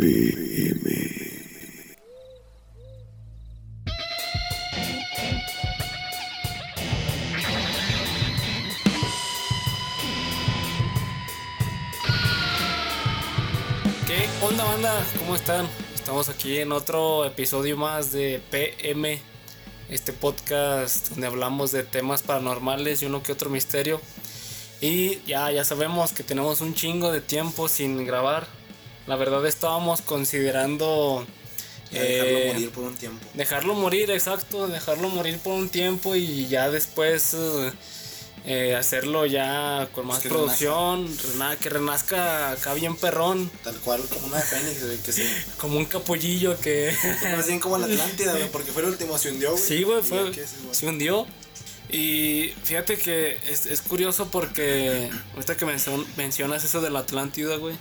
PM. ¿Qué onda banda? ¿Cómo están? Estamos aquí en otro episodio más de PM, este podcast donde hablamos de temas paranormales y uno que otro misterio. Y ya, ya sabemos que tenemos un chingo de tiempo sin grabar. La verdad estábamos considerando... Dejarlo eh, morir por un tiempo. Dejarlo morir, exacto, dejarlo morir por un tiempo y ya después eh, eh, hacerlo ya con más que producción, rena- que renazca acá bien perrón, Tal cual como una de Fénix, güey, que se. como un capullillo que... Más bien como la Atlántida, güey, porque fue el último, se hundió, güey. Sí, güey, fue, se- hundió. Y fíjate que es, es curioso porque ahorita que mencion- mencionas eso de la Atlántida, güey,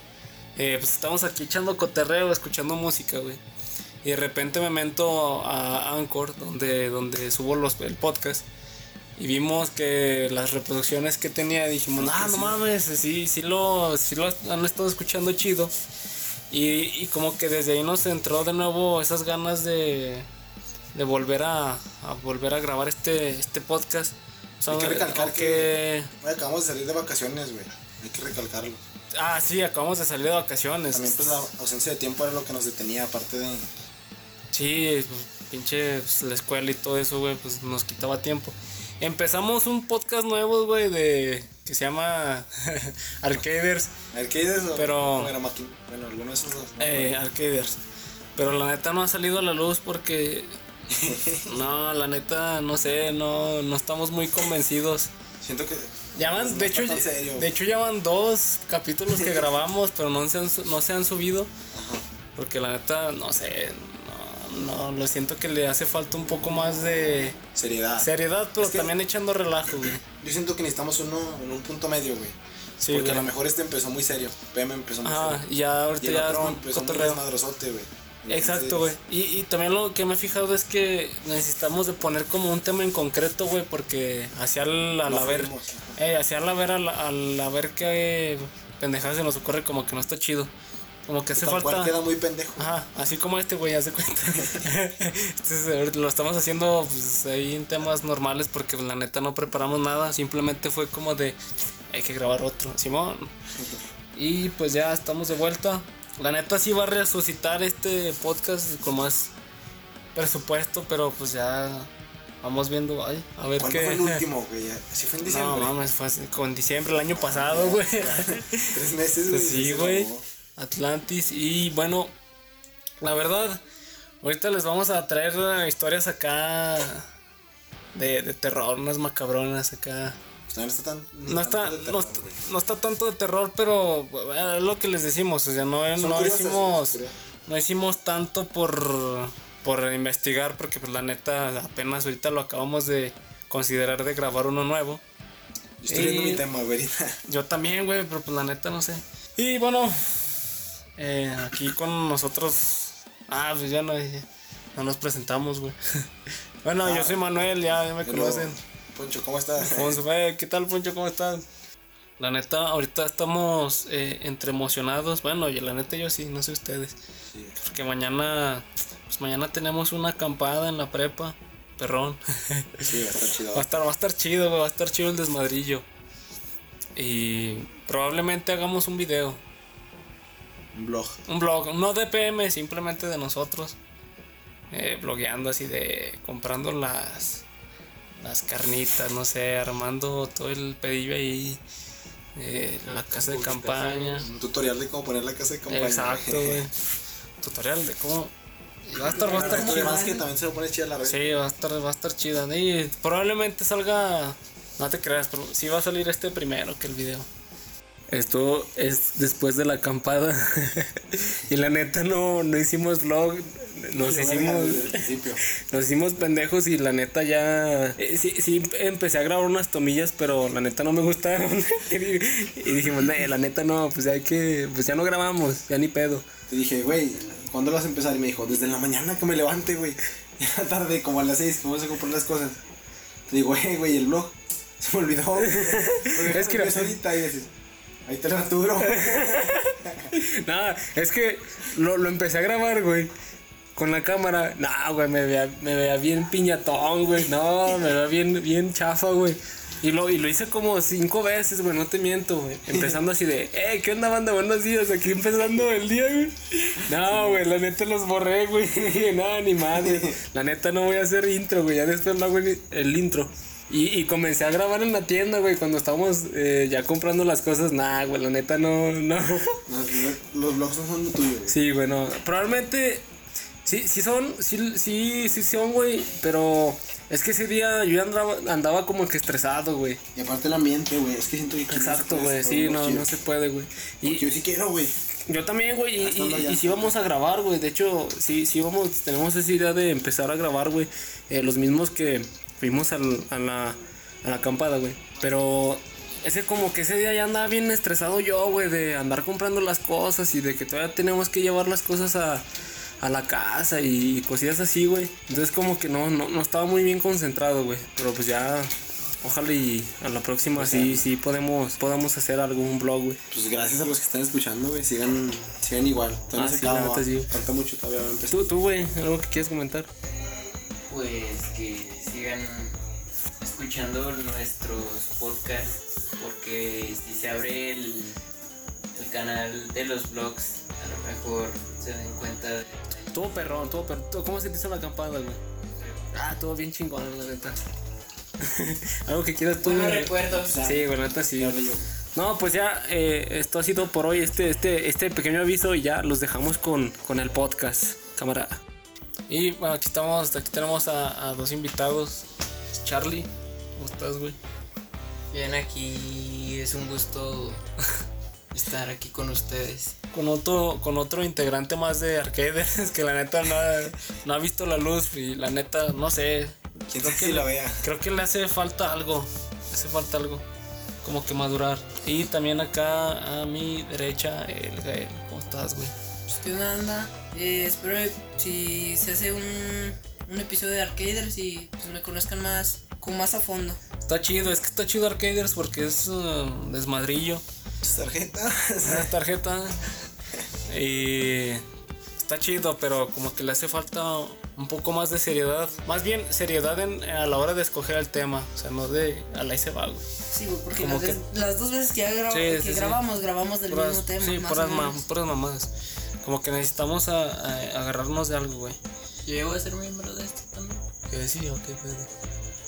eh, pues estamos aquí echando coterreo, escuchando música, güey. Y de repente me meto a Anchor, donde, donde subo los, el podcast. Y vimos que las reproducciones que tenía, dijimos, ah, no mames, sí, sí lo, sí lo han estado escuchando chido. Y, y como que desde ahí nos entró de nuevo esas ganas de, de volver a, a volver a grabar este, este podcast. O sea, Hay que recalcar aunque- Güey, acabamos de salir de vacaciones, güey. Hay que recalcarlo. Ah, sí, acabamos de salir de vacaciones. También, pues, la ausencia de tiempo era lo que nos detenía, aparte de. Sí, pues, pinche pues, la escuela y todo eso, güey, pues nos quitaba tiempo. Empezamos un podcast nuevo, güey, de que se llama Arcaders. Arcades o. Pero- o era máquina. Bueno, alguno de esos dos. ¿no? Eh, Arcaders. Pero la neta no ha salido a la luz porque. No, la neta, no sé, no, no estamos muy convencidos. Siento que. Ya van, de, hecho, de hecho, ya van dos capítulos que grabamos, pero no se han, no se han subido. Ajá. Porque la neta, no sé, no, no, lo siento que le hace falta un poco más de Seriedad. seriedad, pero Es que- también echando relajo, güey. Yo siento que necesitamos uno en un punto medio, güey. Sí, porque a lo mejor este empezó muy serio. PM empezó muy Ajá, serio. y ya Y ahorita el ya otro empezó muy cotorreo. desmadrosote, güey. Exacto, güey. Entonces, Y, y también lo que me he fijado es que necesitamos de poner como un tema en concreto, güey, porque hacia el, al haber, eh, hacia al haber, al, al haber que pendejadas se nos ocurre como que no está chido. Como que hace Tal cual falta... queda muy pendejo. Ajá, así como este güey, hace cuenta. Es- ahorita lo estamos haciendo pues, ahí en temas normales porque la neta no preparamos nada. Simplemente fue como de hay que grabar otro, Simón. Y pues ya estamos de vuelta. La neta sí va a resucitar este podcast con más presupuesto, pero pues ya vamos viendo, ay, a ver ¿Cuándo qué. fue el último, güey? Sí fue en No diciembre. mames, fue con diciembre el año pasado, güey. Tres meses, güey. Pues sí, güey. Atlantis. Y bueno, la verdad, ahorita les vamos a traer historias acá de, de terror, unas macabronas acá. Pues está tan. No está, no, está- güey. no está tanto de terror, pero bueno, es lo que les decimos. O sea, no, Son no curiosas, hicimos, no hicimos tanto por, por investigar, porque pues la neta apenas ahorita lo acabamos de considerar de grabar uno nuevo. Yo estoy viendo mi tema, ahorita. Yo también, güey, pero pues la neta no sé. Y bueno, eh, aquí con nosotros. Ah, pues ya no, ya no nos presentamos, güey. bueno, yo Ah. soy Manuel, ya, ya me conocen. Poncho, ¿cómo estás? Alfonso, eh, ¿qué tal, Poncho? ¿Cómo estás? La neta, ahorita estamos eh, entre emocionados. Bueno, y la neta yo sí, no sé ustedes. Sí. Porque mañana, pues mañana tenemos una acampada en la prepa. Perrón. Sí, va a estar chido. Va a estar, va a estar chido, va a estar chido el desmadrillo. Y probablemente hagamos un video, Un blog. un blog, no de PM, simplemente de nosotros. Eh, blogueando así de comprando las las carnitas, no sé, armando todo el pedillo ahí. eh, la casa de campaña. Un tutorial de cómo poner la casa de campaña. Exacto, güey. Tutorial de cómo. Va a estar, va a estar Esto chido. además que también se lo pone chida la red. Sí, va a estar, va a estar chida. Y probablemente salga. No te creas, pero sí va a salir este primero que el video. Esto es después de la acampada. y la neta no, no hicimos vlog. Nos Yo, hicimos. Nos hicimos pendejos y la neta ya. eh, sí, sí, empecé a grabar unas tomillas, pero la neta no me gustaron. y dijimos, "Nee, la neta no, pues ya hay que. Pues ya no grabamos, ya ni pedo. Te dije, güey, ¿cuándo lo vas a empezar? Y me dijo, desde la mañana que me levante, güey. Ya tarde, como a las 6, que vamos a comprar las cosas. Te digo, hey, güey, el blog. Se me olvidó. Es que- ahorita y dices, Ahí te lo Arturo. Nada, es que lo, lo empecé a grabar, güey. Con la cámara. Nah, güey, me veía, me veía bien piñatón, güey. No, me veía bien, bien chafa, güey. Y lo, y lo hice como cinco veces, güey, no te miento, güey. Empezando así de, eh, ¿qué onda, banda? Buenos días, aquí empezando el día, güey. No, güey, la neta los borré, güey. Nada, ni madre. La neta no voy a hacer intro, güey. Ya después no hago el, intro. Y, y comencé a grabar en la tienda, güey, cuando estábamos eh, ya comprando las cosas. Nah, güey, la neta no, no. No, no, los vlogs no son lo tuyo, güey. Sí, bueno, probablemente sí, sí son, sí, sí, sí son, güey, pero es que ese día yo andaba, andaba como que estresado, güey. Y aparte el ambiente, güey. Es que siento que. Exacto, güey, sí, no, no se puede, güey. Y yo sí quiero, güey. yo también, güey, y, y sí vamos a grabar, güey. De hecho, sí, sí vamos, tenemos esa idea de empezar a grabar, güey. eh, los mismos que fuimos al- a, la, a la acampada, güey. Pero ese como que ese día ya andaba bien estresado yo, güey, de andar comprando las cosas y de que todavía tenemos que llevar las cosas a, a la casa y cosillas así, güey. Entonces como que no, no, no estaba muy bien concentrado, güey. Pero pues ya, ojalá y a la próxima sí, sí podemos, podamos hacer algún vlog, güey. Pues gracias a los que están escuchando, güey. Sigan, sigan igual. Todavía Ah, no se sí, la acaba. neta, sí. Falta mucho todavía. Tú, tú, güey, algo que quieras comentar. Pues que sigan escuchando nuestros podcasts porque si se abre el, el canal de los vlogs a lo mejor se den cuenta de Todo perrón, todo perrón. ¿Cómo se te hizo la acampada, güey? Ah, todo bien chingón, la neta. Algo que quieras tú. Buenos güey? recuerdos. Sí, güey, neta sí. No, pues ya, eh, esto ha sido por hoy, este, este, este pequeño aviso y ya los dejamos con, con el podcast, camarada. Y bueno, aquí estamos, aquí tenemos a, a dos invitados. Charlie, ¿cómo estás, güey? Bien, aquí es un gusto estar aquí con ustedes. Con otro, con otro integrante más de Arcaders que la neta no ha, no ha visto la luz y la neta, no sé. ¿Quién creo sabe que si le- la vea? Creo que le hace falta algo. Le hace falta algo. Como que madurar. Y también acá a mi derecha, el Gael. ¿Cómo estás, güey? Pues, ¿Qué onda? Eh, espero si se hace un, un episodio de Arcaders y pues, me conozcan más, como más a fondo. Está chido, es que está chido Arcaders porque es uh, desmadrillo. ¿Tus tarjetas? Una tarjeta. Y está chido, pero como que le hace falta un poco más de seriedad. Más bien seriedad en- a la hora de escoger el tema. O sea, no de a la y se va, güey. Sí, güey, porque Como las, que- las dos veces que, ya graba- Sí, que sí, sí. grabamos, grabamos del Puras- mismo tema. sí, más puras, ma- puras mamadas. Como que necesitamos a- a- agarrarnos de algo, güey. Yo llego a ser miembro de este también. ¿Qué sí o qué pedo?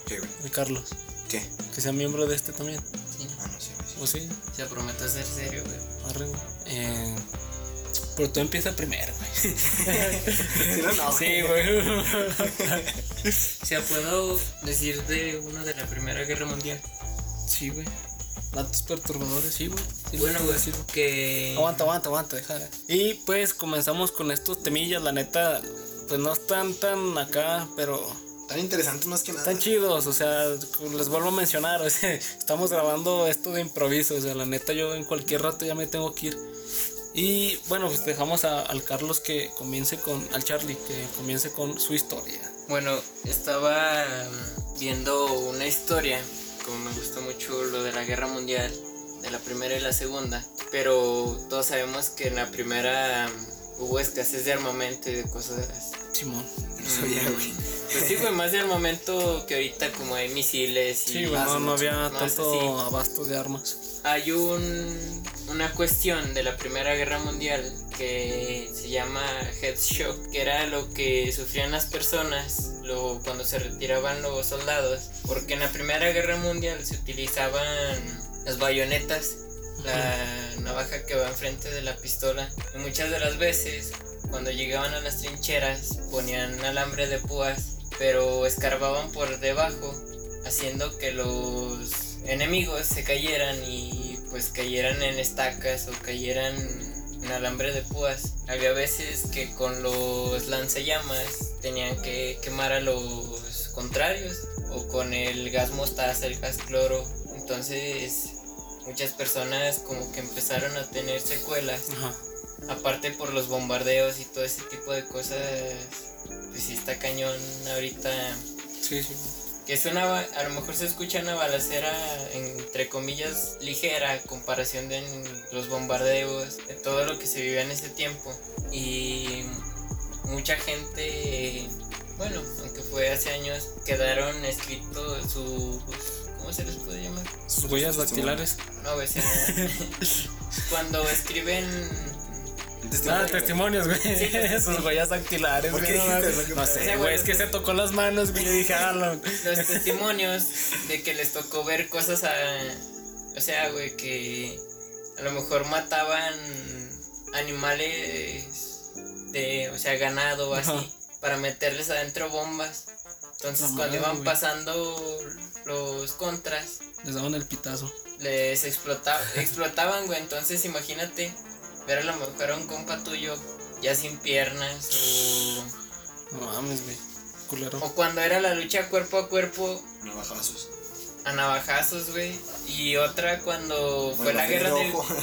¿Qué, güey? De Carlos. ¿Qué? Que sea miembro de este también. Sí, Ah, no sé, ¿O sí? se promete ser serio, güey. Arre, güey. Eh, pero tú empieza primero, güey. Si no, no. Sí, güey. O sea, puedo decir de uno de la Primera Guerra Mundial. Sí, güey. Datos perturbadores, sí, güey. Sí, Bueno, güey, decir. que... Aguanta, aguanta, aguanta, deja. Y pues comenzamos con estos temillas, la neta, pues no están tan acá, pero Tan interesantes más que nada. están chidos, o sea, les vuelvo a mencionar, o sea, estamos grabando esto de improviso, o sea, la neta yo en cualquier rato ya me tengo que ir. Y bueno, pues dejamos a- al Carlos que comience con, al Charlie, que comience con su historia. Bueno, estaba mm, viendo una historia, como me gusta mucho lo de la guerra mundial, de la primera y la segunda, pero todos sabemos que en la primera mm, hubo escasez de armamento y de cosas. Simón. No sabía, güey. Pues sí, güey, más de armamento que ahorita como hay misiles y Sí, güey, no, no había tanto así. abasto de armas. Hay un, una cuestión de la Primera Guerra Mundial que se llama head shock, que era lo que sufrían las personas lo, cuando se retiraban los soldados, porque en la Primera Guerra Mundial se utilizaban las bayonetas, la navaja que va enfrente de la pistola, y muchas de las veces cuando llegaban a las trincheras ponían alambre de púas, pero escarbaban por debajo haciendo que los enemigos se cayeran y pues cayeran en estacas o cayeran en alambre de púas. Había veces que con los lanzallamas tenían que quemar a los contrarios o con el gas mostaza, el gas cloro. Entonces muchas personas como que empezaron a tener secuelas Ajá. aparte por los bombardeos y todo ese tipo de cosas, pues sí está cañón ahorita Sí, sí. que es una, a lo mejor se escucha una balacera entre comillas ligera a comparación de los bombardeos, de todo lo que se vivía en ese tiempo. Y mucha gente, bueno, aunque fue hace años, quedaron escritos sus, ¿cómo se les puede llamar? Sus huellas dactilares. No, se- cuando escriben Ah, testimonios, güey. Sí, huellas dactilares, ¿Por güey. No? No ¿Qué sé, güey. Es que se tocó las manos, güey. Yo dije, ah, lo- los testimonios de que les tocó ver cosas a. O sea, güey, que a lo mejor mataban animales de. O sea, ganado o así. Para meterles adentro bombas. Entonces, cuando iban pasando los contras, les daban el pitazo. les explotaba, explotaban, güey. Entonces, imagínate ver a lo mejor a un compa tuyo ya sin piernas o. No mames, güey. Culero. O cuando era la lucha cuerpo a cuerpo, Navajazos. a navajazos, güey. Y otra cuando Como fue la guerra de ojo.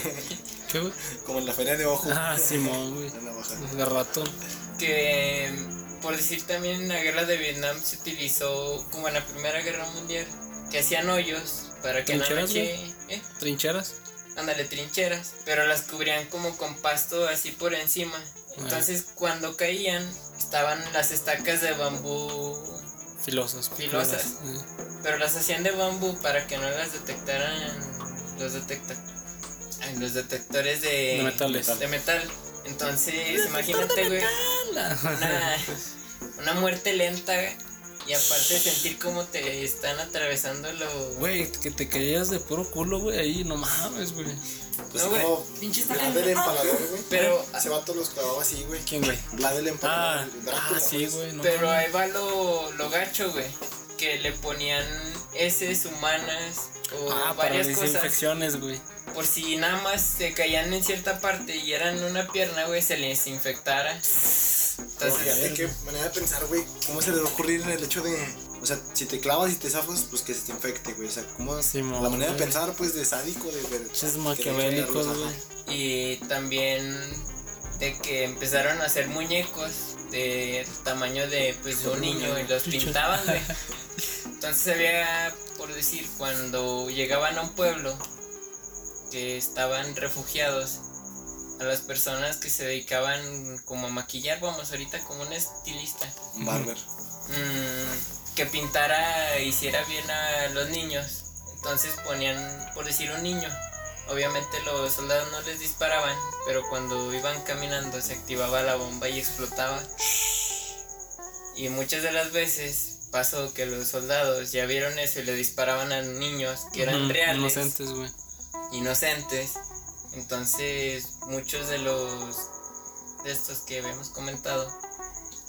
¿Qué, güey? Como en la feria de ojo. Ah, Simón, güey. De rato. Que, por decir también, en la guerra de Vietnam se utilizó como en la Primera Guerra Mundial. Que hacían hoyos para que en la ¿Trincheras, noche... ¿eh? Trincheras. Ándale, trincheras. Pero las cubrían como con pasto así por encima. Entonces, cuando caían, estaban las estacas de bambú Filosas. Filosas. culeras. Eh. Pero las hacían de bambú para que no las detectaran los detecta los detectores de, De metales. de metal. Entonces, imagínate, güey, una, una muerte lenta y aparte sentir cómo te están atravesando los Güey, que te caías de puro culo, güey. Ahí, no mames, güey. Pues No, güey. como Pinche Vlad el empalador, güey. Pero- Ese vato los clavaba así, güey. ¿Quién, güey? Vlad el empalador. Ah, Drácula, ah, sí, güey. No Pero ahí va lo, lo gacho, güey. Que le ponían heces humanas o Ah, para varias las cosas. infecciones, güey. Por si nada más se caían en cierta parte y eran una pierna, güey, se les infectara. Entonces, qué manera de pensar, güey. ¿Cómo se le va a ocurrir en el hecho de. O sea, si te clavas y te zafas, pues que se te infecte, güey. O sea, ¿cómo. Simón, la manera de pensar, pues, de sádico, de ver. Pinches maquiavélicos, güey. y también de que empezaron a hacer muñecos de tamaño de pues de un niño y los pintaban, güey. Entonces había, por decir, cuando llegaban a un pueblo que estaban refugiados, a las personas que se dedicaban como a maquillar, vamos, ahorita como un estilista, Barber. mm, que pintara, hiciera bien a los niños. Entonces ponían, por decir, un niño. Obviamente los soldados no les disparaban, pero cuando iban caminando se activaba la bomba y explotaba. Y muchas de las veces pasó que los soldados ya vieron eso y le disparaban a niños que eran reales Inocentes, güey. inocentes. Entonces, muchos de los de estos que habíamos comentado,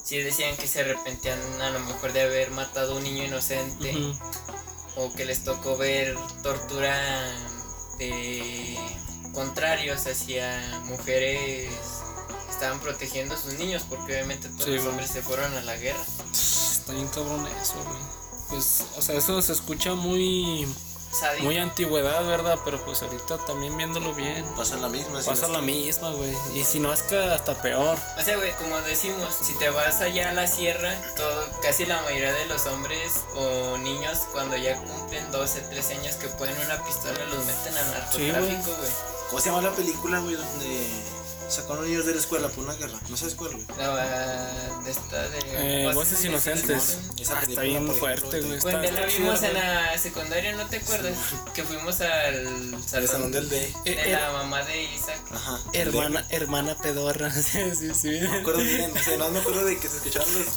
sí decían que se arrepentían a lo mejor de haber matado a un niño inocente o que les tocó ver tortura de contrarios hacia mujeres estaban protegiendo a sus niños porque obviamente todos Sí, los hombres se fueron a la guerra. Está bien cabrón eso, güey. Pues, o sea, eso se escucha muy, Muy antigüedad, ¿verdad? Pero pues ahorita también viéndolo bien. Pasa la misma. si Pasa no la que- misma, güey. Y si no es que hasta peor. O sea, güey, como decimos, si te vas allá a la sierra, todo, casi la mayoría de los hombres o niños cuando ya cumplen 12, 13 años que pueden una pistola los meten al narcotráfico, güey. ¿Cómo se llama la película, güey? Donde sacaron niños de la escuela por una guerra. No sabes cuál, güey. La de esta de Eh, voces inocentes. Simón. Esa Ah, está bien fuerte, güey. Cuando Está, la vimos en la secundaria, ¿no te acuerdas? Que fuimos al salón salón del D. Eh, de eh, la mamá de Isaac. Ajá. hermana, hermana pedorra. sí, sí, sí. No me acuerdo bien. O sea, no me acuerdo de que se escuchaban los.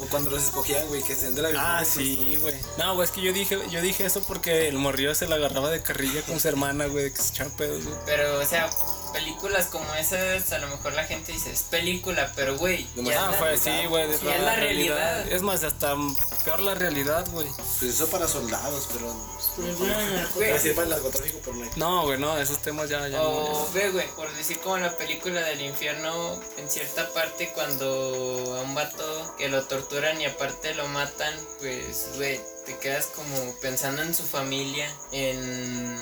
O cuando los escogían, güey, que se de la Ah, pues, sí, güey. No, güey, es que yo dije, yo dije eso porque el morrillo se la agarraba de carrilla con su hermana, güey, de que se echaba pedos, güey. Pero, o sea, películas como esas, a lo mejor la gente dice, es película, pero güey, No ya fue así, güey. es la realidad. Es más, hasta peor la realidad, güey. Pues eso para soldados, pero. Güey, Así para el narcotráfico, pero no güey, no, esos temas ya, ya O no. ve, güey, por decir como la película del infierno, en cierta parte cuando a un vato que lo torturan y aparte lo matan, pues, güey, te quedas como pensando en su familia, en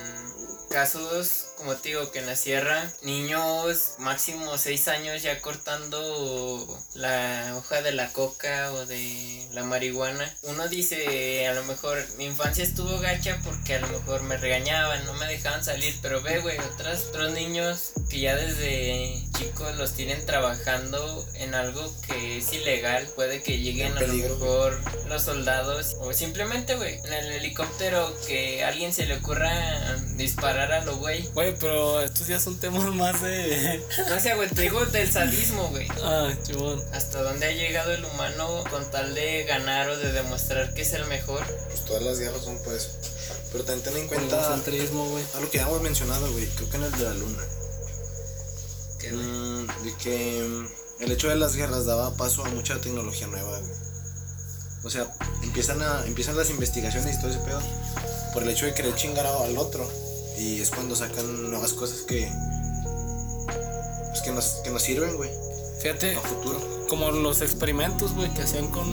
casos como te digo, que en la sierra, niños máximo 6 años ya cortando la hoja de la coca o de la marihuana. Uno dice, a lo mejor mi infancia estuvo gacha porque a lo mejor me regañaban, no me dejaban salir, pero ve, güey, otros niños que ya desde chicos los tienen trabajando en algo que es ilegal, puede que lleguen a lo mejor los soldados o simplemente, güey, en el helicóptero que a alguien se le ocurra disparar a lo güey. Güey, pero estos ya son temas más de. No sé, güey, te digo del sadismo, güey. ah. Hasta dónde ha llegado el humano con tal de ganar o de demostrar que es el mejor. Pues todas las guerras son por eso. Pero también ten en El cuenta egocentrismo, güey. algo que ya hemos mencionado, güey. Creo que en el de la luna. Güey, Mm, de que mm, el hecho de las guerras daba paso a mucha tecnología nueva, güey. O sea, empiezan, a, empiezan las investigaciones y todo ese pedo por el hecho de querer chingar al otro. Y es cuando sacan nuevas cosas que. Pues que nos, que nos sirven, güey, Fíjate, a futuro. como los experimentos, güey, que hacían con.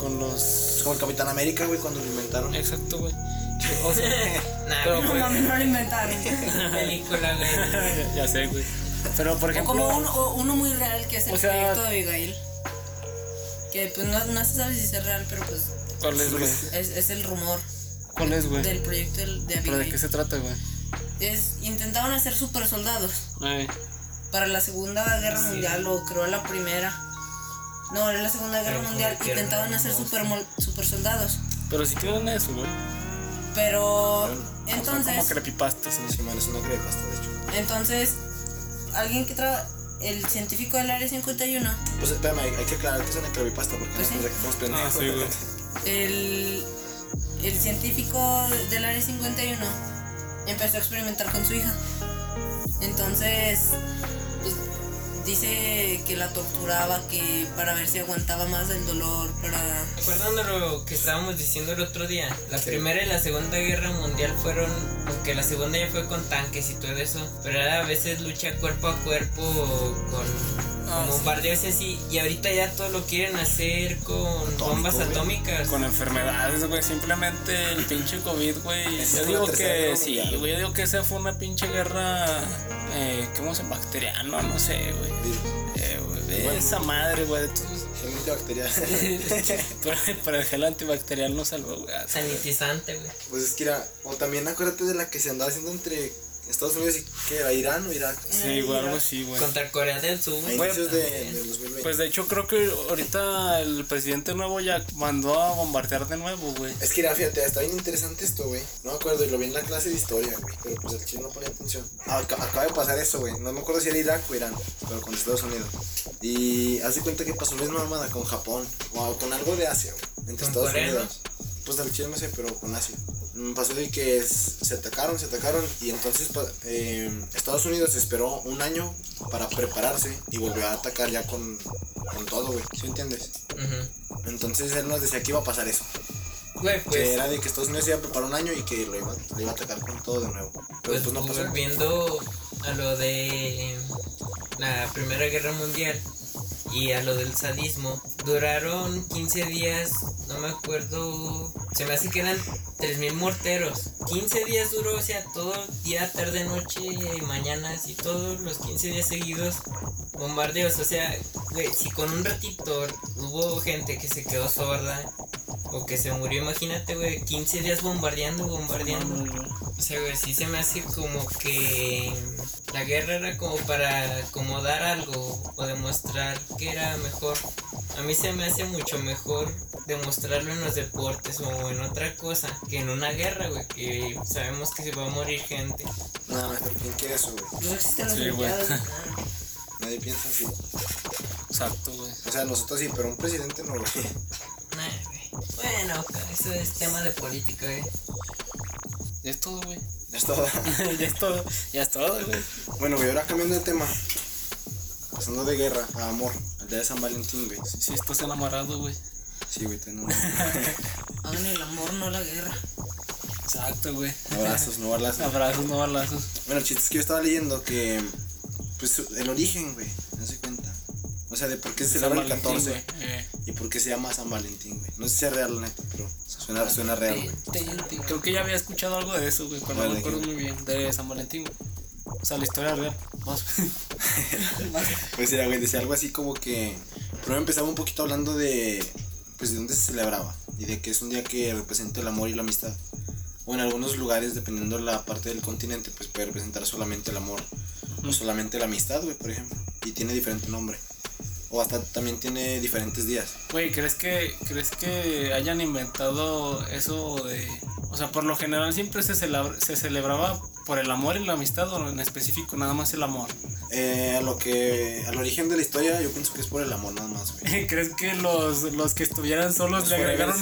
Con los. como el Capitán América, güey, cuando lo inventaron. Exacto, güey. O sea, Nah, pero por No, no lo inventaron. película, güey. ya, ya sé, güey. Pero por O ejemplo. como uno, o uno muy real que es el O sea- proyecto de Abigail. Que pues no, no se sabe si es real, pero pues ¿Cuál es, güey? es, es el rumor ¿Cuál es, güey? del proyecto del- de ¿Pero de qué Abigail. se trata, güey? Es, intentaban hacer super soldados. Ay, Para la Segunda Guerra Mundial o creo la primera. No, era la Segunda Guerra Pero Mundial. Intentaban hacer super, mol- super soldados. pero si tienen eso, güey. Pero entonces, como es una creepypasta, de hecho. entonces, alguien que trabaja, el científico del área 51, Pues espérame, hay, hay que aclarar que es una creepypasta porque Pues no sí. que estamos pendejos. Ah, sí, güey. el, el científico del área 51 empezó a experimentar con su hija. Entonces, dice que la torturaba, que para ver si aguantaba más el dolor, para... ¿Recuerdan lo que estábamos diciendo el otro día? La primera y la segunda guerra mundial fueron, aunque la segunda ya fue con tanques y todo eso, pero era a veces lucha cuerpo a cuerpo con Ah, sí. bombardeos y así, y ahorita ya todo lo quieren hacer con Atómico, bombas güey. atómicas. Con enfermedades, güey. Simplemente el pinche COVID, güey. Yo digo que sí, güey. Yo digo que esa fue una pinche guerra. Eh, ¿Cómo se bacteriano? No sé, güey. Virus. Eh, güey, Bueno. Esa madre, güey. Gel antibacterial. pero el gel antibacterial no salvó, güey. Sanitizante, güey. pues es que era. O también acuérdate de la que se andaba haciendo entre Estados Unidos y. ¿Qué era? ¿Irán o Irak? Sí, güey, algo así, güey. Contra Corea del Sur. Güey, de, del 2020. Pues de hecho creo que ahorita el presidente nuevo ya mandó a bombardear de nuevo, güey. Es que era, fíjate, está bien interesante esto, güey. No me acuerdo, y lo vi en la clase de historia, güey. Pero pues el chino no ponía atención. Ah, acaba de pasar eso, güey. No me acuerdo si era Irak o Irán, pero con Estados Unidos. Y haz de cuenta que pasó la misma mamada con Japón, o con algo de Asia, güey. Entre ¿Con Estados Corea, Unidos. Pues no sé, pero con Asia. Mm, Pasó de que es- se atacaron, se atacaron, y entonces eh, Estados Unidos esperó un año para prepararse y volvió a atacar ya con, con todo, güey. ¿Sí entiendes? Entonces él nos decía que iba a pasar eso. Güey, que pues, era de que Estados Unidos iba a preparar un año y que lo iba, lo iba a atacar con todo de nuevo. Pero pues pues no pasó. volviendo a lo de la Primera Guerra Mundial y a lo del sadismo, duraron 15 días, no me acuerdo, se me hace que eran 3.000 morteros. 15 días duró, o sea, todo día, tarde, noche, mañanas y todos los 15 días seguidos bombardeos. O sea, si con un ratito hubo gente que se quedó sorda o que se murió, imagínate, güey, 15 días bombardeando, bombardeando. O sea, güey, sí se me hace como que la guerra era como para acomodar algo o demostrar que era mejor. A mí se me hace mucho mejor demostrarlo en los deportes o en otra cosa que en una guerra, güey, que sabemos que se va a morir gente. No, pero ¿quién quiere eso, güey? No existen los Sí. Nadie piensa así. Exacto, güey. O sea, nosotros sí, pero un presidente no, güey. Bueno, eso es tema de política, güey. Ya es todo, güey. Ya es todo. ya es todo. Ya es todo, güey. bueno, güey, ahora cambiando de tema. Pasando de guerra a amor. Al día de San Valentín, güey. Si estás enamorado, güey. Sí, güey, tengo Hagan el amor, no la guerra. Exacto, güey. abrazos, no balazos. Abrazos, no balazos. Bueno, el chiste es que yo estaba leyendo que. Pues el origen, güey. No se cuenta. O sea, de por qué se celebra el Valentín, 14 güey. Eh, y por qué se llama San Valentín, güey. No sé si es real, la neta, pero Suena, suena real, güey. Creo que ya había escuchado algo de eso, güey, Vale, me acuerdo muy bien. De San Valentín, güey. O sea, la historia real. Más. Pues ya, güey, decía algo así como que. Primero empezaba un poquito hablando de. Pues de dónde se celebraba. Y de que es un día que representa el amor y la amistad. O en algunos lugares, dependiendo de la parte del continente, pues puede representar solamente el amor. O solamente la amistad, güey, por ejemplo. Y tiene diferente nombre. O hasta también tiene diferentes días. Güey, ¿crees que, ¿crees que hayan inventado eso de... O sea, por lo general siempre se, celebra- se celebraba por el amor y la amistad o en específico nada más el amor? Eh, a lo que. Al origen de la historia, yo pienso que es por el amor, nada más, güey. ¿Crees que los, los que estuvieran solos Los le agregaron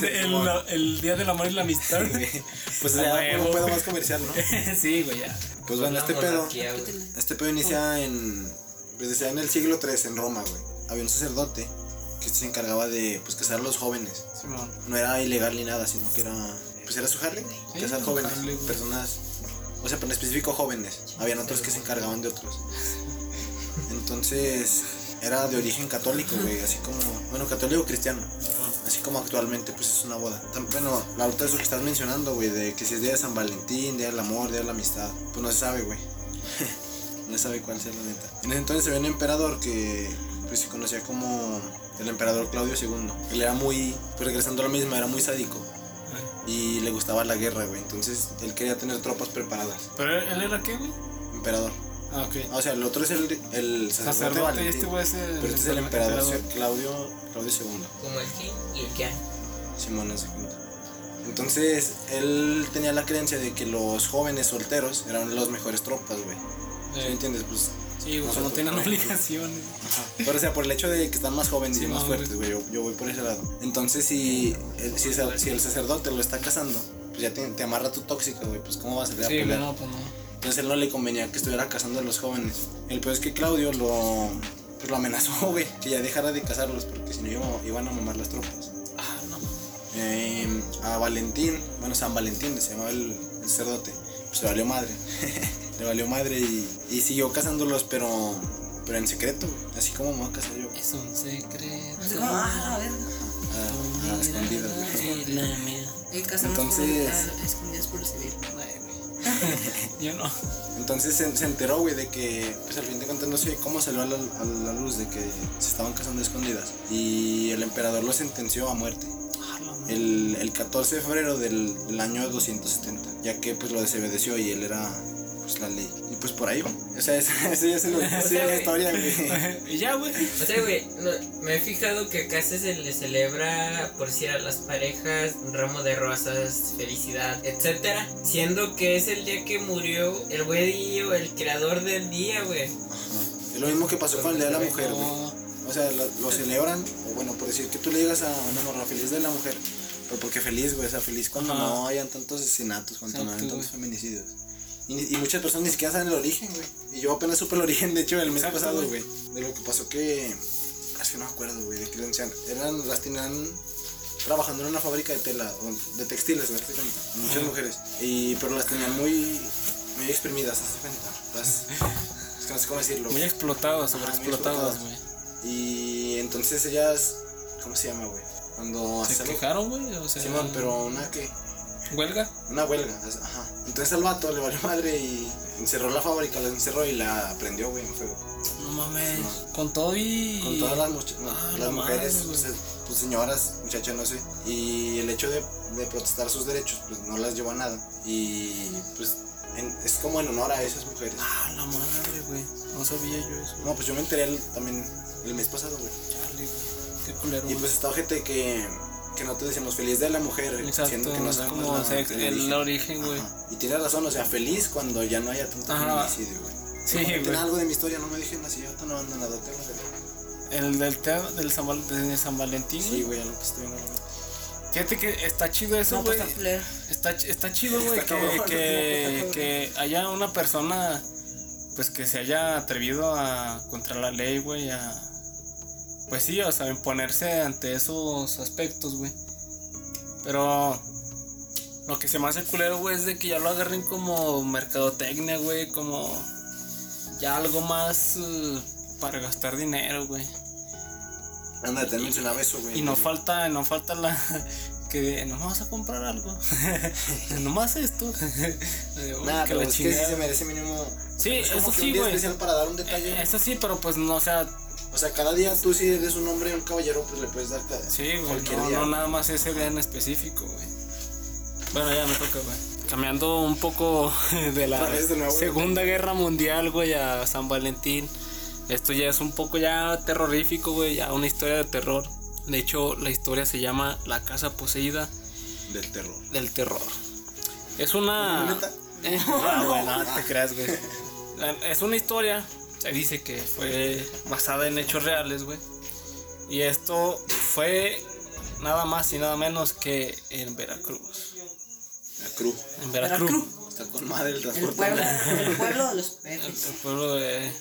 el, Día del Amor y la Amistad? pues ya, un pedo más comercial, ¿no? sí, güey, ya. Pues bueno, este pedo. Este pedo inicia en. Pues decía en el siglo III en Roma, güey. Había un sacerdote que se encargaba de pues casar a los jóvenes. No era ilegal ni nada, sino que era. Pues era su jale. Sí, casar jóvenes. personas. O sea, pero en específico jóvenes. Habían otros que se encargaban de otros. Entonces. Era de origen católico, güey. Así como. Bueno, católico cristiano. Así como actualmente, pues es una boda. Bueno, la otra eso que estás mencionando, güey, de que si es día de San Valentín, día del amor, día de la amistad, pues no se sabe, güey. no se sabe cuál sea la neta. En ese entonces había un emperador que pues se conocía como el emperador Claudio II. Él era muy, pues regresando a lo mismo, era muy sádico y le gustaba la guerra, güey. Entonces él quería tener tropas preparadas. ¿Pero él era qué, güey? Emperador. Ah, ok. O sea, el otro es el, el sacerdote, Sacerdote este güey es el... Pero este es el emperador, emperador. Claudio, Claudio II. Como el king y el yang. Simón hace cuenta. Entonces, él tenía la creencia de que los jóvenes solteros eran los mejores tropas, güey. ¿Sí Eh, me entiendes? Pues, Sí, güey, no tienen por ejemplo. obligaciones. Pero, o sea, por el hecho de que están más jóvenes y más no, fuertes, güey, yo, yo voy por ese lado. Entonces, si el, si, el sacerdote lo está casando, pues ya te, te amarra tu tóxica, güey, pues cómo vas a salir a Sí, güey, pelear. no, pues no. Entonces, él no le convenía que estuviera casando a los jóvenes. El peor es que Claudio lo, pues, lo amenazó, güey, que ya dejara de casarlos, porque si no iba- iban a mamar las tropas. Ah, no. Eh, a Valentín, bueno, San Valentín se llamaba el, el sacerdote, pues le valió madre. le valió madre y, y siguió casándolos, pero, pero en secreto, güey, así como me voy a casar yo. Es un secreto. Así como, ah, escondidas, güey. La mía. Y casamos Entonces- escondidas por el civil. Yo no. Entonces se, se enteró, güey, de que, pues al fin de cuentas, no sé cómo salió a la, a la luz de que se estaban casando a escondidas. Y el emperador lo sentenció a muerte. Ah. El, el 14 de febrero del, del año 270, ya que pues lo desobedeció y él era pues la ley. Y pues por ahí, va. o sea, esa esa ya es, lo- esa es la historia, güey. y ya, güey. O sea, güey, no, me he fijado que acá se le celebra, por decir a las parejas, un ramo de rosas, felicidad, etcétera. Siendo que es el día que murió el güey o el creador del día, güey. Ajá. Es lo mismo que pasó con el Día de la Mujer, güey. O sea, lo, lo celebran, o bueno, por decir que tú le digas a una morra feliz de la mujer, pero porque feliz, güey, o sea, feliz cuando Ajá. no hayan tantos asesinatos, cuando no hayan tantos güey. feminicidios. Y, y muchas personas ni siquiera saben el origen, güey. Y yo apenas supe el origen, de hecho, el mes Exacto, pasado, güey. De lo que pasó que. Que no me acuerdo, güey, de que decían. Eran, las tenían trabajando en una fábrica de tela, de textiles, güey, muchas Ajá. mujeres. Y, pero las tenían muy, muy exprimidas, ¿se cuenta? Las. Es que no sé cómo decirlo. Muy explotadas, sobreexplotadas, explotadas. güey. Y entonces ellas, ¿cómo se llama, güey? Cuando ¿Se quejaron, güey? O sea, Simón, pero una que, ¿Huelga? una huelga, ajá. Entonces al vato le valió madre y encerró la fábrica, la encerró y la prendió, güey, en fuego. No mames. Con todo y. Con todas las, no, Ah, las la mujeres, madre, pues, pues, señoras, muchachas, no sé. Y el hecho de, de protestar sus derechos, pues no las llevó a nada. Y pues en- es como en honor a esas mujeres. Ah, la madre, güey. No sabía yo eso. No, pues yo me enteré el- también el mes pasado, güey. Chale, güey. Qué culero. Y pues está gente que, que no te decimos feliz de la mujer, Exacto, siendo que no sabemos como el origen, güey. Y tiene razón, o sea, feliz cuando ya no haya tanto feminicidio, güey. Sí, No, güey. Tiene algo de mi historia, no me dejen así, ahorita no andan a nada, te lo. El del, te- del San, Val- de San Valentín, Sí, güey. lo que estoy viendo. Fíjate que está chido eso, No, pues güey. está culero. Está, ch- está chido, güey, que, que, que haya una persona, pues que se haya atrevido a contra la ley, güey, a... Pues sí, o sea, imponerse ante esos aspectos, güey. Pero lo que se me hace culero, güey, es de que ya lo agarren como mercadotecnia, güey, como ya algo más eh, para gastar dinero, güey. Anda, te mencionaba eso, güey. Y no falta, no falta la que no vamos a comprar algo. Nomás esto. Que pero la es que sí se merece mínimo. Sí, es como eso que sí, un día güey. especial para dar un detalle. Eh, Eso sí, pero pues no, o sea, O sea, cada día tú si eres un hombre un caballero, pues le puedes dar cada, sí, güey. cualquier No, día. no nada más ese día en específico, güey. Bueno, ya me toca, güey. Cambiando un poco de la de nuevo, güey. Segunda Guerra Mundial, güey, a San Valentín. Esto ya es un poco ya terrorífico, güey, ya una historia de terror. De hecho, la historia se llama La Casa Poseída Del terror. del Terror. Es una... ¿Neta? Eh, no, güey, no te creas, güey. Es una historia, se dice que fue basada en hechos reales, güey. Y esto fue nada más y nada menos que en Veracruz. La cruz. En Veracruz. Veracruz. Está con madre el pueblo, el pueblo de los El, peces. el pueblo de...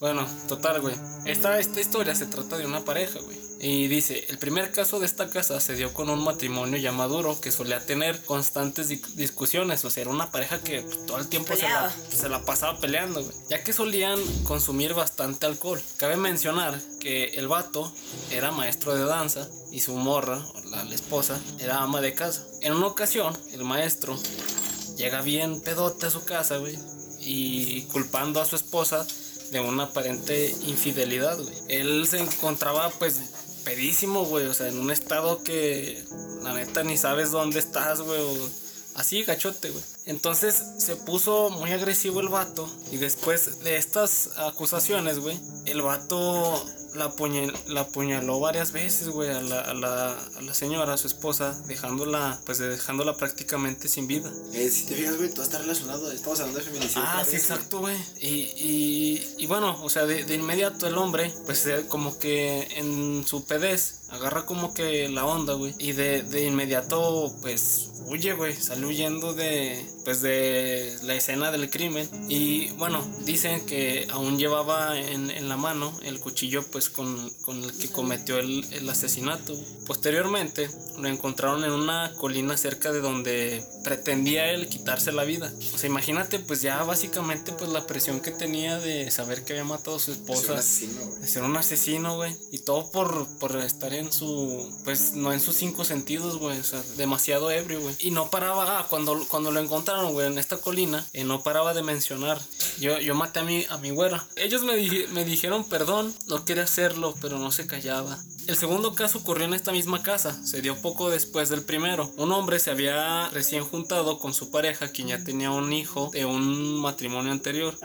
Bueno, total, güey. Esta, esta historia se trata de una pareja, güey. Y dice, el primer caso de esta casa se dio con un matrimonio ya maduro que solía tener constantes di- discusiones. O sea, era una pareja que pues, todo el tiempo se la, se la pasaba peleando, güey. Ya que solían consumir bastante alcohol. Cabe mencionar que el vato era maestro de danza y su morra, la esposa, era ama de casa. En una ocasión, el maestro llega bien pedote a su casa, güey, y culpando a su esposa de una aparente infidelidad, güey. Él se encontraba, pues, pedísimo, güey, o sea, en un estado que la neta ni sabes dónde estás, güey, así, gachote, güey. Entonces se puso muy agresivo el vato, y después de estas acusaciones, güey, el vato la, apuñe- la apuñaló varias veces, güey, a la, a, la, a la señora, a su esposa, dejándola, pues, dejándola prácticamente sin vida. Eh, si te fijas, güey, todo está relacionado. Estamos hablando de feminicidio. Ah, sí, vez, exacto, güey. Y, y, y bueno, o sea, de, de inmediato el hombre, pues eh, como que en su pedez agarra como que la onda, güey. Y de, de inmediato, pues huye, güey. Sale huyendo de, pues de la escena del crimen. Y bueno, dicen que aún llevaba en, en la mano el cuchillo, pues con, con el que cometió el, el asesinato. Posteriormente, lo encontraron en una colina cerca de donde pretendía él quitarse la vida. O sea, imagínate, pues ya básicamente, pues la presión que tenía de saber que había matado a su esposa. asesino, güey. De ser un asesino, güey. Y todo por, por estar en su. Pues no en sus cinco sentidos, güey. O sea, demasiado ebrio, güey. Y no paraba. Ah, cuando, cuando lo encontraron, güey, en esta colina, eh, no paraba de mencionar. Yo, yo maté a mi, a mi güera. Ellos me, dije- me dijeron perdón. No quería hacerlo, pero no se callaba. El segundo caso ocurrió en esta misma casa, se dio poco después del primero. Un hombre se había recién juntado con su pareja, quien ya tenía un hijo de un matrimonio anterior.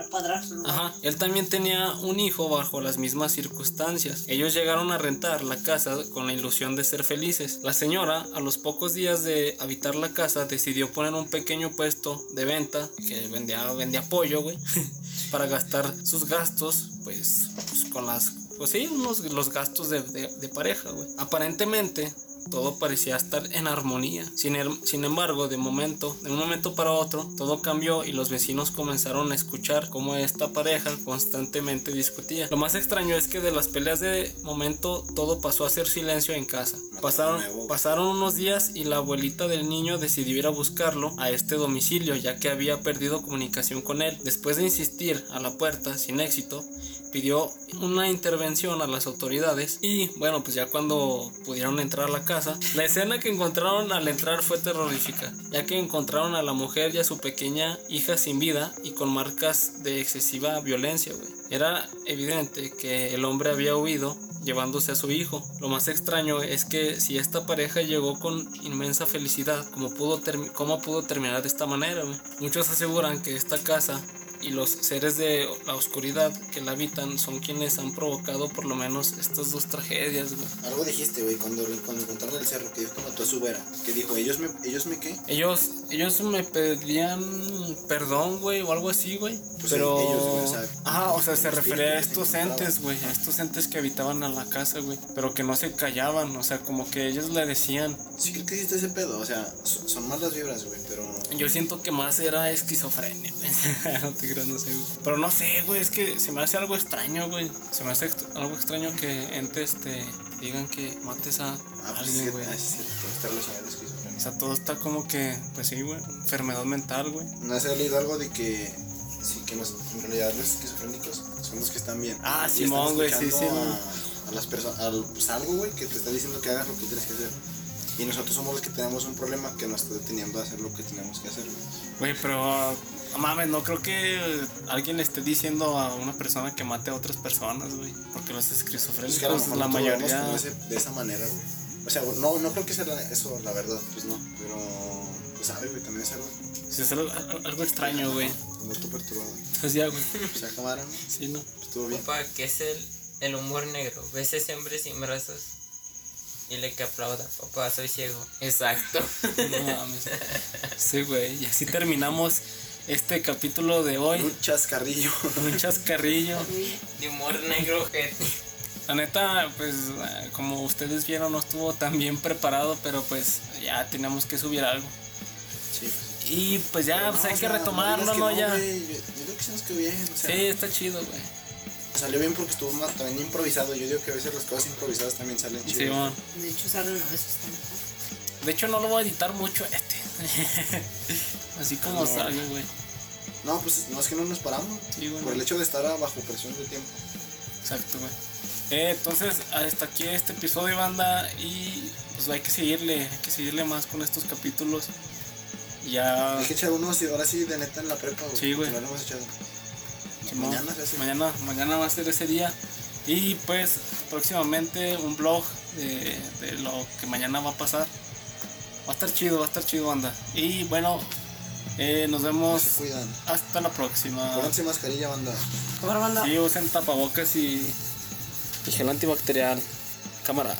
Ajá, él también tenía un hijo bajo las mismas circunstancias. Ellos llegaron a rentar la casa con la ilusión de ser felices. La señora, a los pocos días de habitar la casa, decidió poner un pequeño puesto de venta que vendía, vendía pollo, güey, para gastar sus gastos, pues, pues, con las, pues sí, unos, los gastos de, de- de pareja, güey. Aparentemente, todo parecía estar en armonía. Sin, er- sin embargo, de momento, de un momento para otro, todo cambió y los vecinos comenzaron a escuchar cómo esta pareja constantemente discutía. Lo más extraño es que de las peleas de momento todo pasó a ser silencio en casa. Pasaron, pasaron unos días y la abuelita del niño decidió ir a buscarlo a este domicilio ya que había perdido comunicación con él. Después de insistir a la puerta sin éxito, pidió una intervención a las autoridades y bueno pues ya cuando pudieron entrar a la casa la escena que encontraron al entrar fue terrorífica ya que encontraron a la mujer y a su pequeña hija sin vida y con marcas de excesiva violencia güey. era evidente que el hombre había huido llevándose a su hijo lo más extraño es que si esta pareja llegó con inmensa felicidad cómo pudo, cómo pudo terminar de esta manera muchos aseguran que esta casa y los seres de la oscuridad que la habitan son quienes han provocado por lo menos estas dos tragedias, güey. Algo dijiste, güey, cuando, cuando encontraron el cerro, que que mató a su vera. Que dijo, ¿ellos me, ellos me qué? Ellos, ellos me pedían perdón, güey, o algo así, güey. Pues Pero. ellos, güey, o sea, ah, o sea, se refería a estos entes, güey. A estos entes que habitaban a la casa, güey. Pero que no se callaban, o sea, como que ellos le decían. Sí, creo que hiciste ese pedo. O sea, son malas vibras, güey, pero. Yo siento que más era esquizofrenia, güey. no te creas, no sé, güey. Pero no sé, güey, es que se me hace algo extraño, güey. Se me hace ext- algo extraño que entes te digan que mates a Ah, pues alguien, güey. sí, todo está esquizofrenia. O sea, todo está como que, pues sí, güey, enfermedad mental, güey. ¿No has leído algo de que. Sí, que los- en realidad los esquizofrénicos son los que están bien? Ah, Simón, güey, sí, sí, A, a las personas, al, pues algo, güey, que te está diciendo que hagas lo que tienes que hacer. Y nosotros somos los que tenemos un problema que nos está deteniendo a hacer lo que tenemos que hacer, güey. Güey, pero no mames, no creo que alguien le esté diciendo a una persona que mate a otras personas, güey. Porque los Es esquizofrénicos, que a lo mejor la lo mayoría. ese- de esa manera, güey. O sea, no, no creo que sea la- eso, la verdad, pues no. Pero, pues sabe, güey, también es algo Sí, es algo, algo extraño, güey. como tú perturbado. Entonces ya, güey. O sea, ¿no? Sí, ¿no? Estuvo bien. Papá, ¿qué es el, el humor negro? ¿Ves ese hombre sin brazos? Y le que aplauda, papá, soy ciego. Exacto. No mames. Sí, güey. Y así terminamos este capítulo de hoy. Un chascarrillo. Un chascarrillo. De humor negro, gente. La neta, pues, como ustedes vieron, no estuvo tan bien preparado, pero pues ya teníamos que subir algo. Sí. Y pues ya, Pero pues no, hay o que retomarlo, ¿no? que Ya. Yo, yo que se nos quedó bien, o sea, Sí, está chido, güey. Salió bien porque estuvo más, también improvisado. Yo digo que a veces las cosas improvisadas también salen chidas. Sí, man. De hecho, usarlo una vez está mejor. De hecho, no lo voy a editar mucho este. Así como No. sale, güey. No, pues no es que no nos paramos. Sí, güey. Por el hecho de estar a- bajo presión de tiempo. Exacto, güey. Eh, entonces, hasta aquí este episodio, banda. Y pues hay que seguirle, hay que seguirle más con estos capítulos. Ya. Hay que echar unos y ahora sí de neta en la prepa, güey. Sí, güey. No Mañana mañana, mañana va a ser ese día. Y pues próximamente un blog de, de lo que mañana va a pasar. Va a estar chido, va a estar chido, banda. Y bueno, eh, nos vemos Se cuidan. hasta la próxima. Pónganse mascarilla, banda. Cámara, banda. Sí, usen tapabocas y, y gel antibacterial. Cámara.